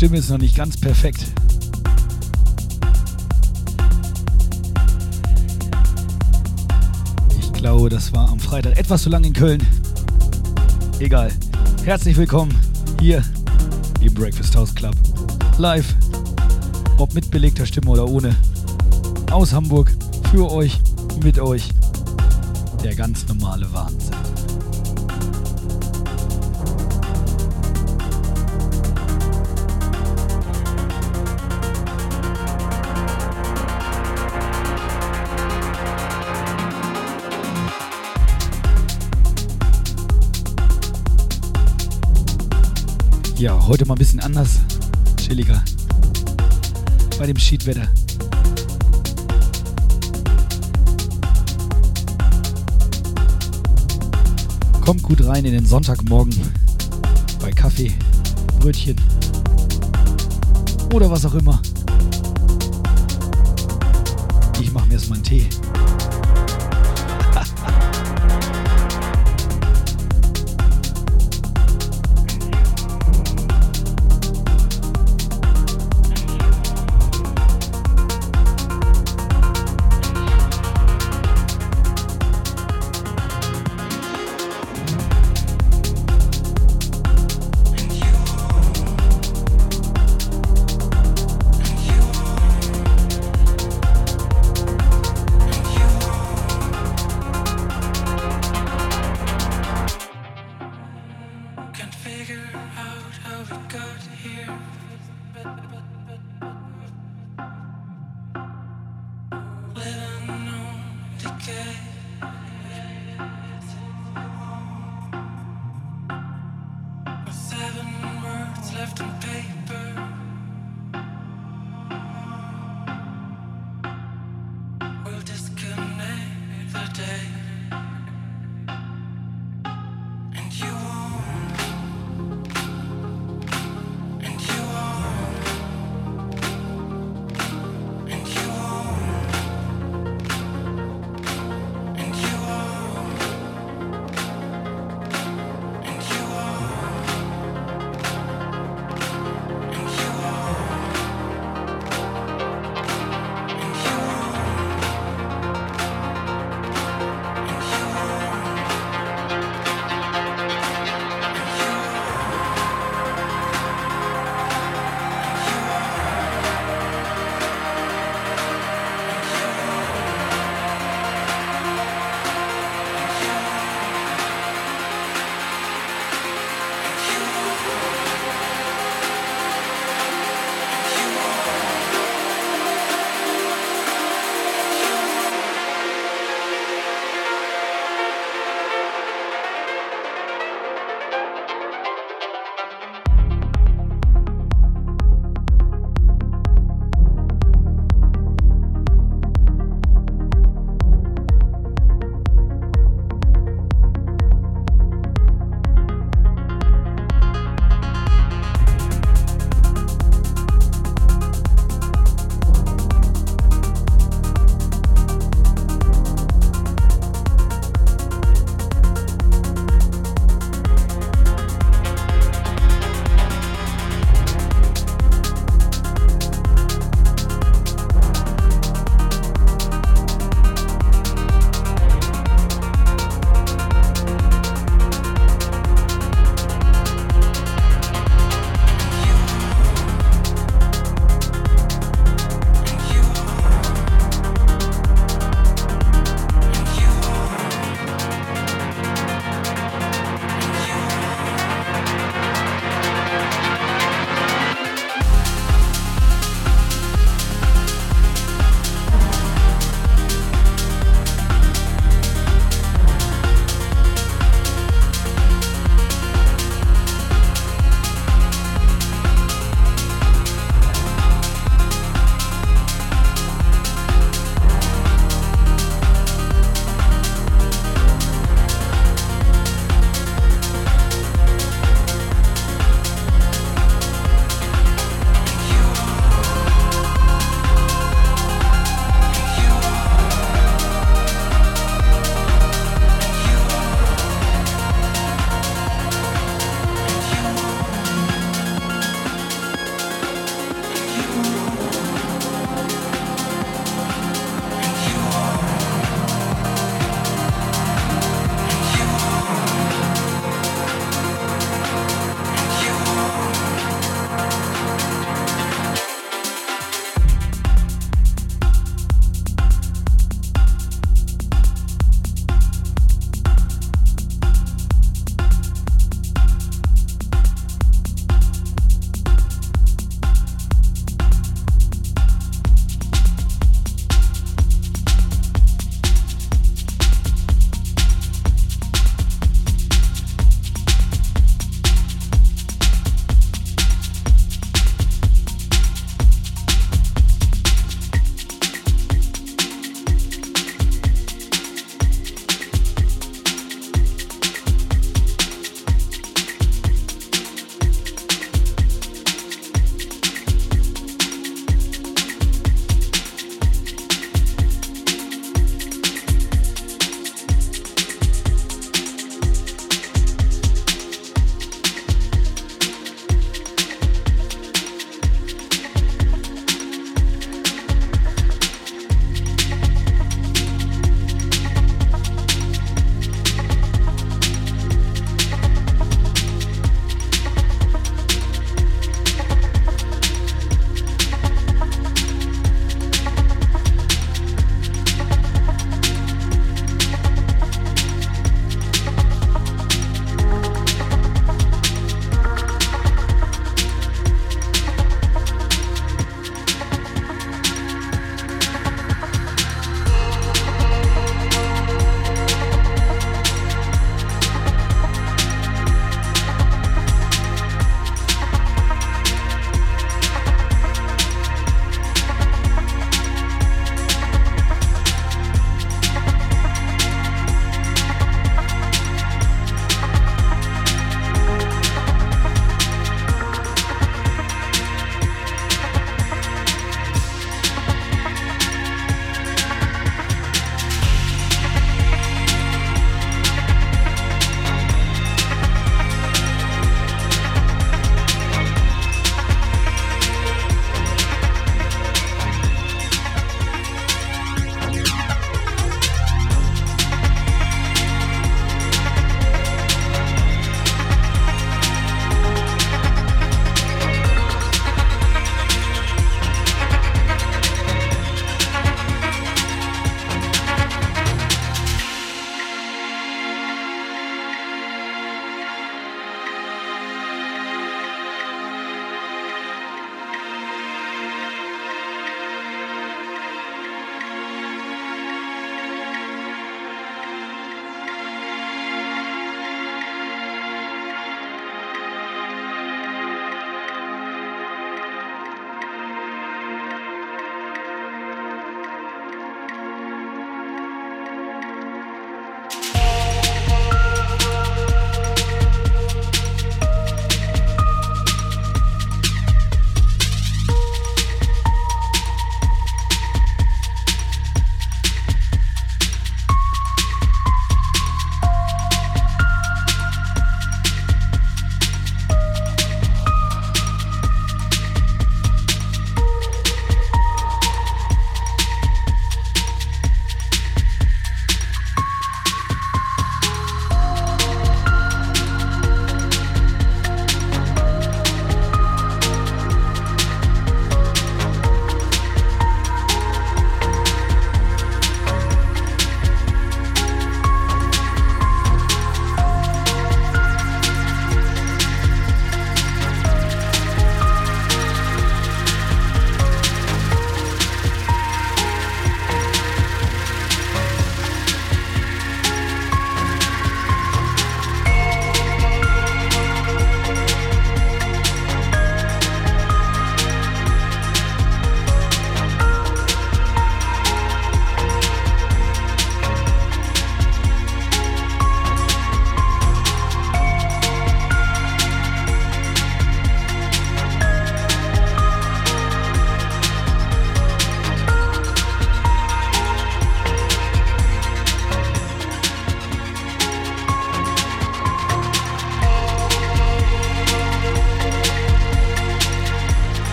Stimme ist noch nicht ganz perfekt. Ich glaube, das war am Freitag etwas zu lang in Köln. Egal. Herzlich willkommen hier im Breakfast House Club. Live. Ob mit belegter Stimme oder ohne. Aus Hamburg. Für euch. Mit euch. Der ganz normale Wahnsinn. Ja, heute mal ein bisschen anders, chilliger. Bei dem Schiedwetter. Kommt gut rein in den Sonntagmorgen bei Kaffee, Brötchen oder was auch immer. Ich mache mir erstmal einen Tee.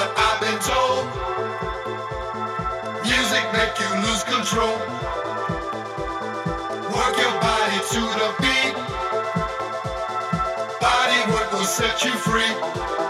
What I've been told. Music make you lose control. Work your body to the beat. Body work will set you free.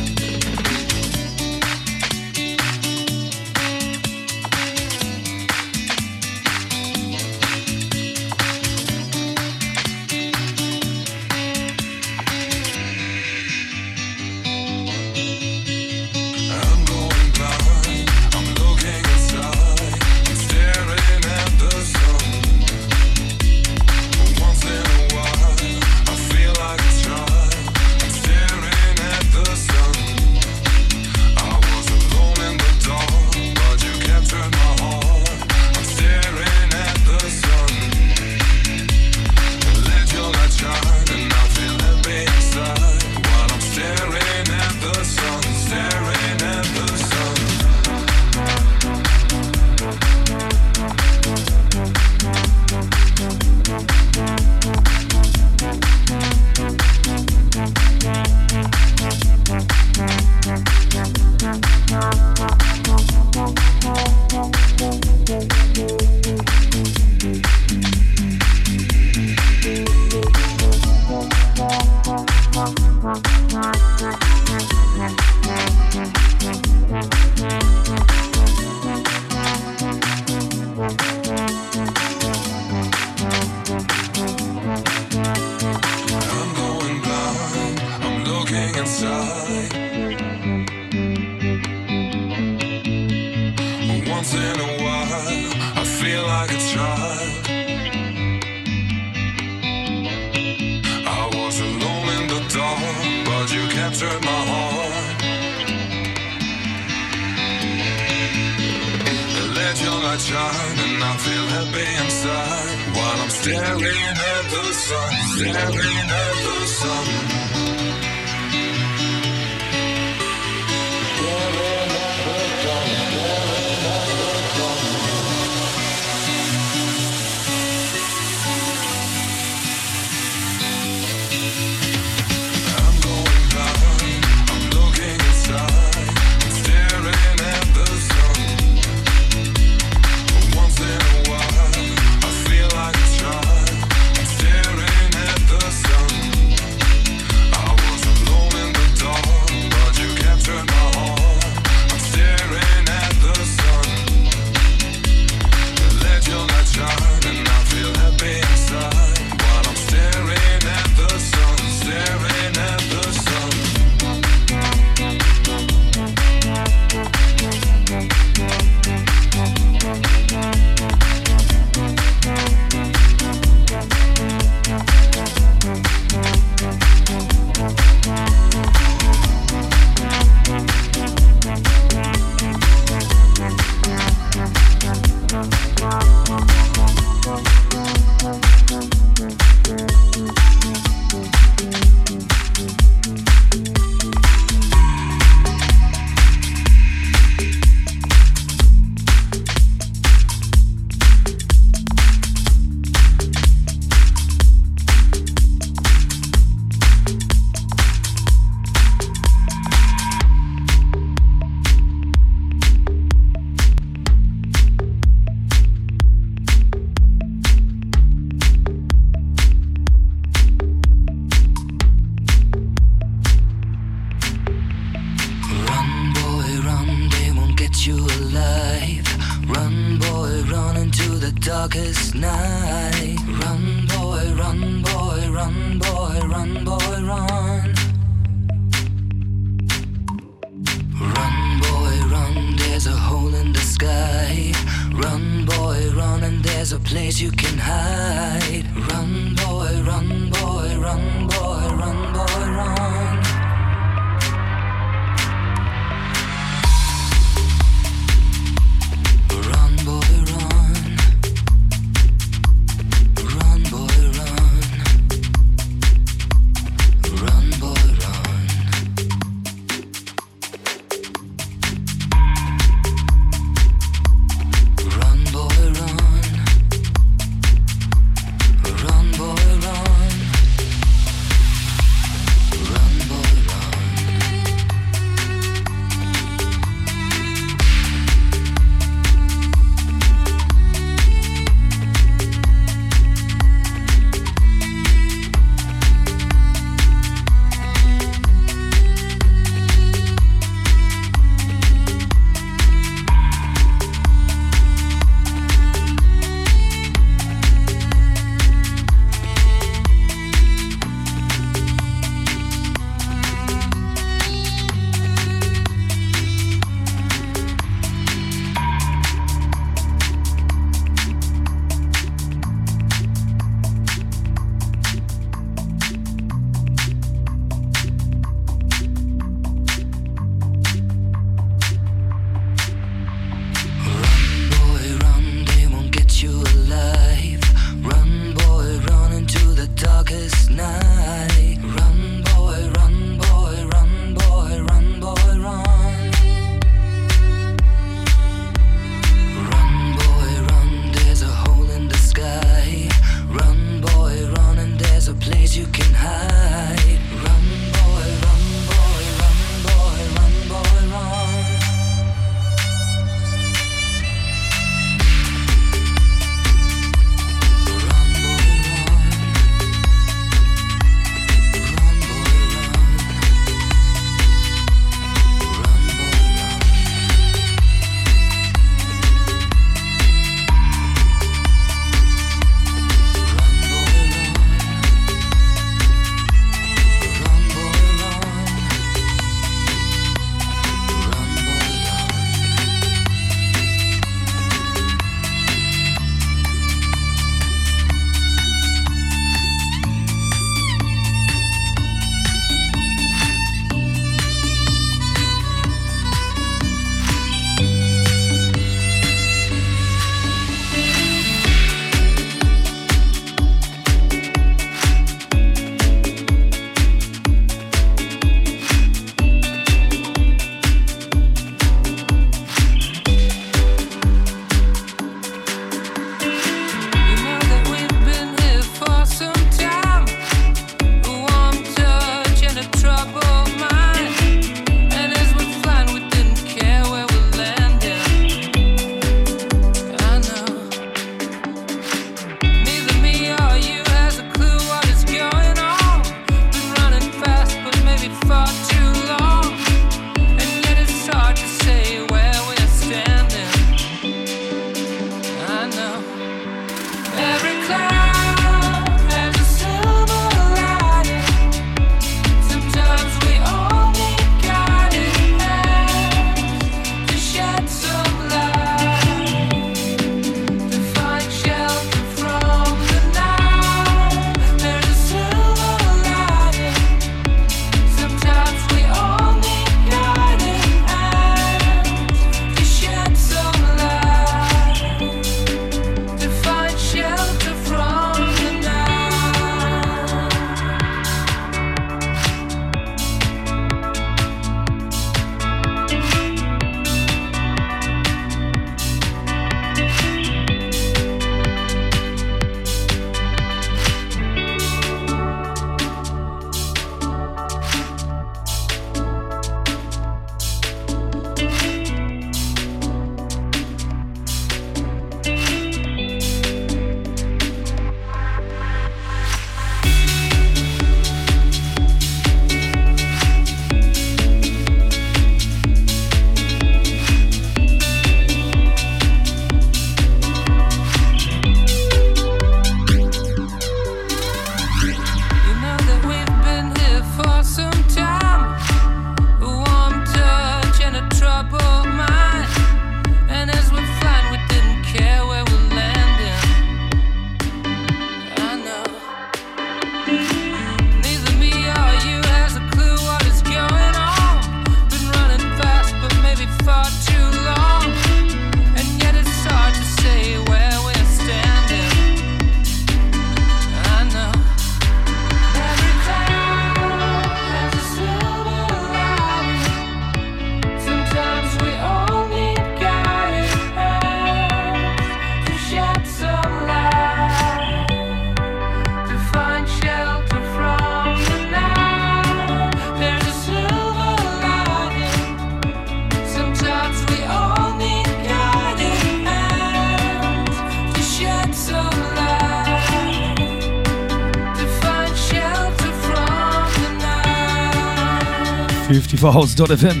54house.fm.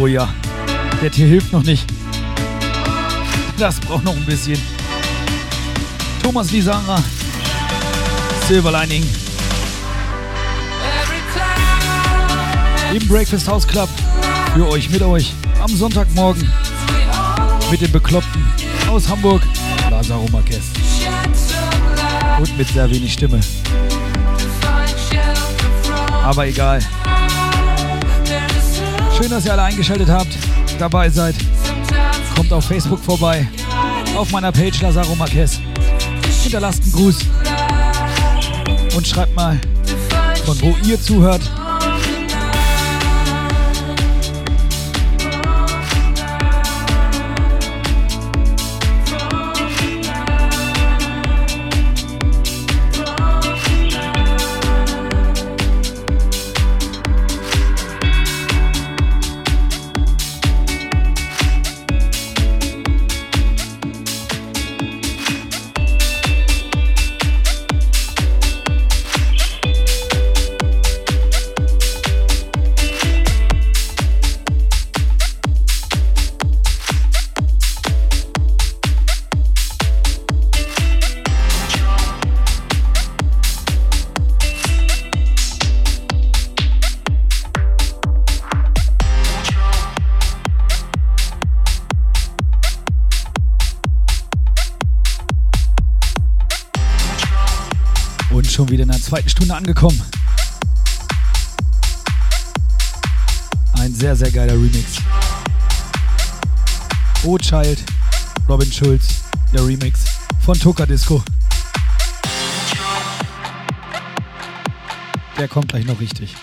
Oh ja, der Tier hilft noch nicht. Das braucht noch ein bisschen. Thomas Lisara, Silver Lining. Im Breakfast House Club für euch, mit euch am Sonntagmorgen mit dem Bekloppten aus Hamburg, Lazaro Marquez. Und mit sehr wenig Stimme. Aber egal. Schön, dass ihr alle eingeschaltet habt, dabei seid. Kommt auf Facebook vorbei, auf meiner Page Lazaro Marquez. Hinterlasst einen Gruß und schreibt mal, von wo ihr zuhört. Stunde angekommen. Ein sehr, sehr geiler Remix. Oh Child, Robin Schulz, der Remix von Toka Disco. Der kommt gleich noch richtig.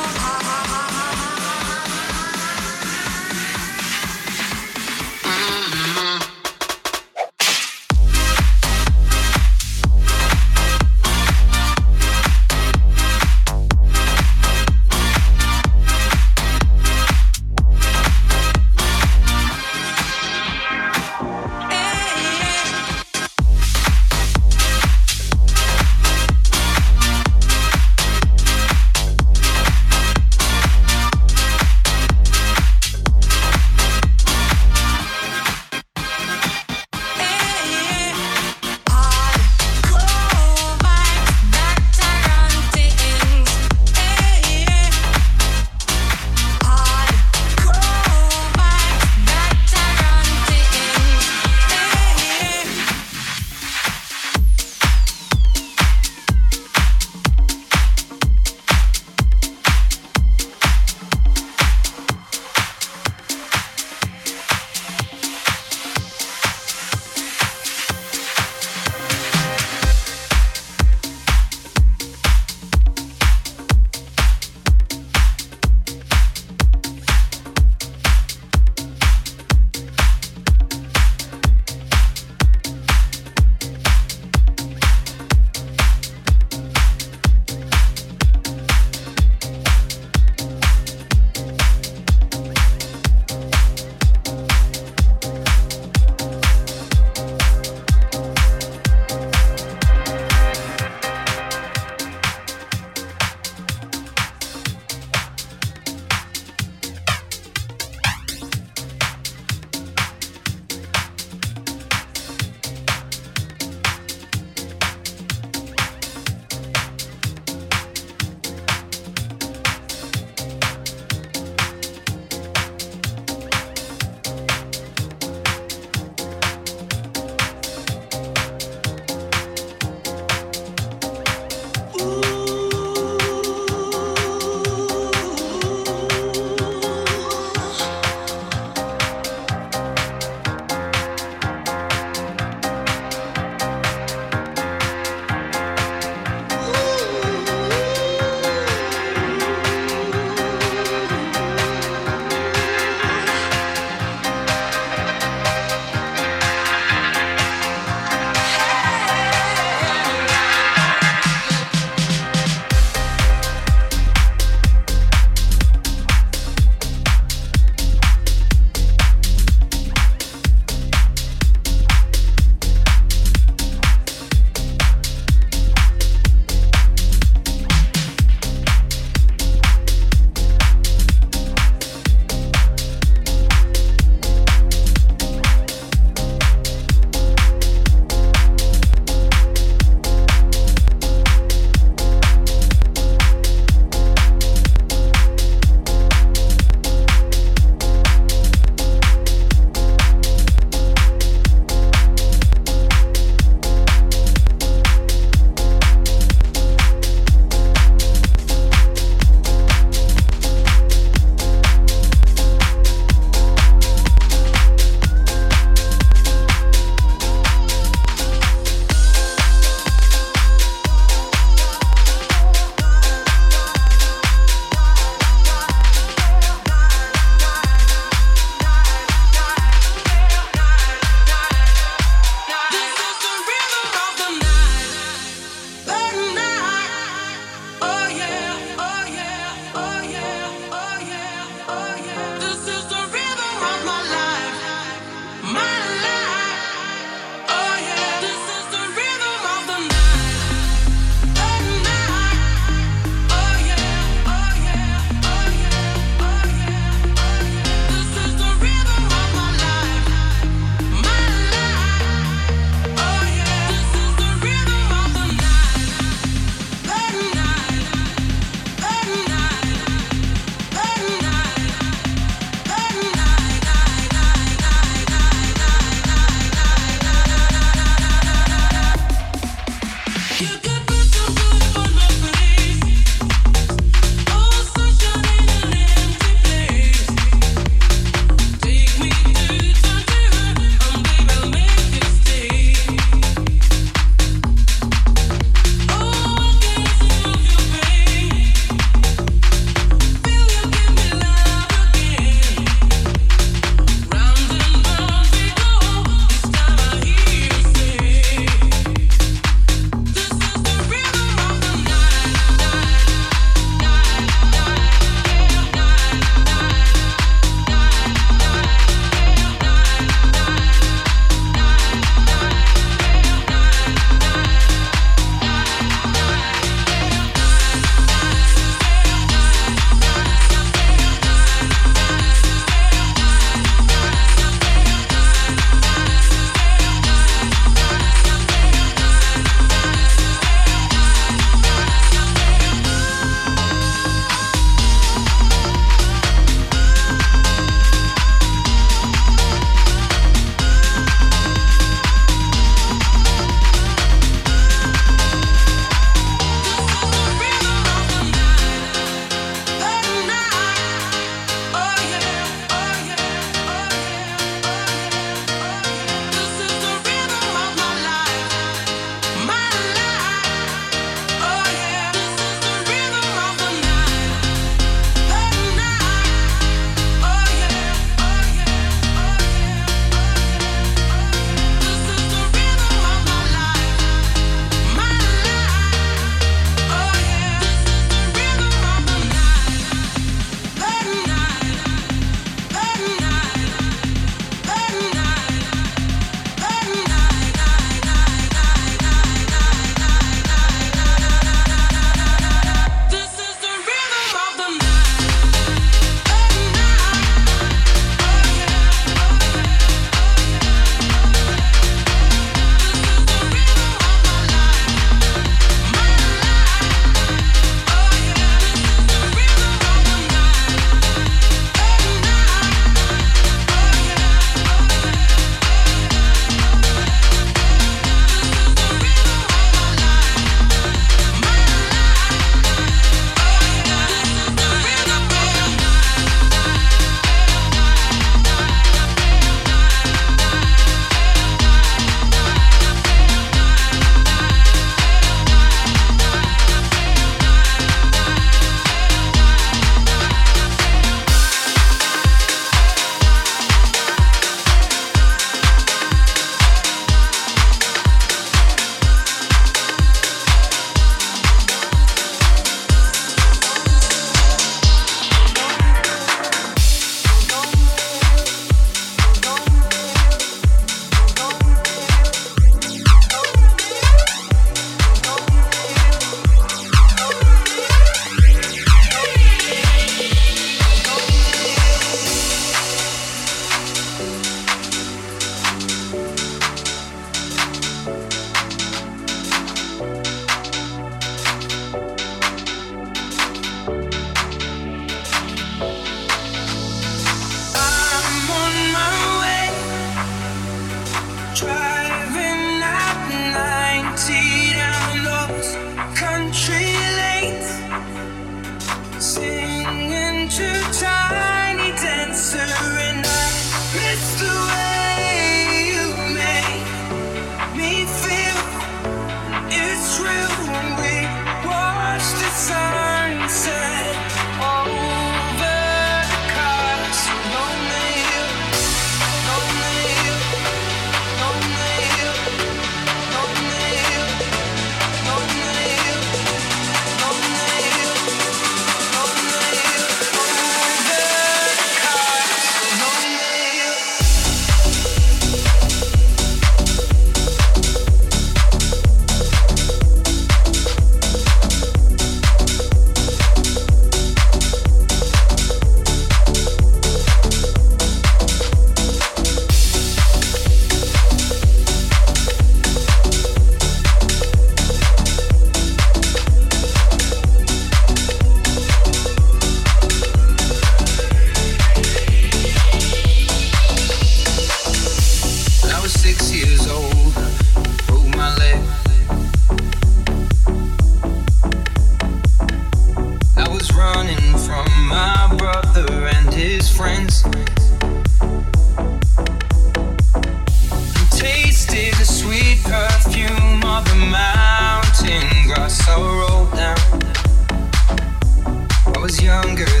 longer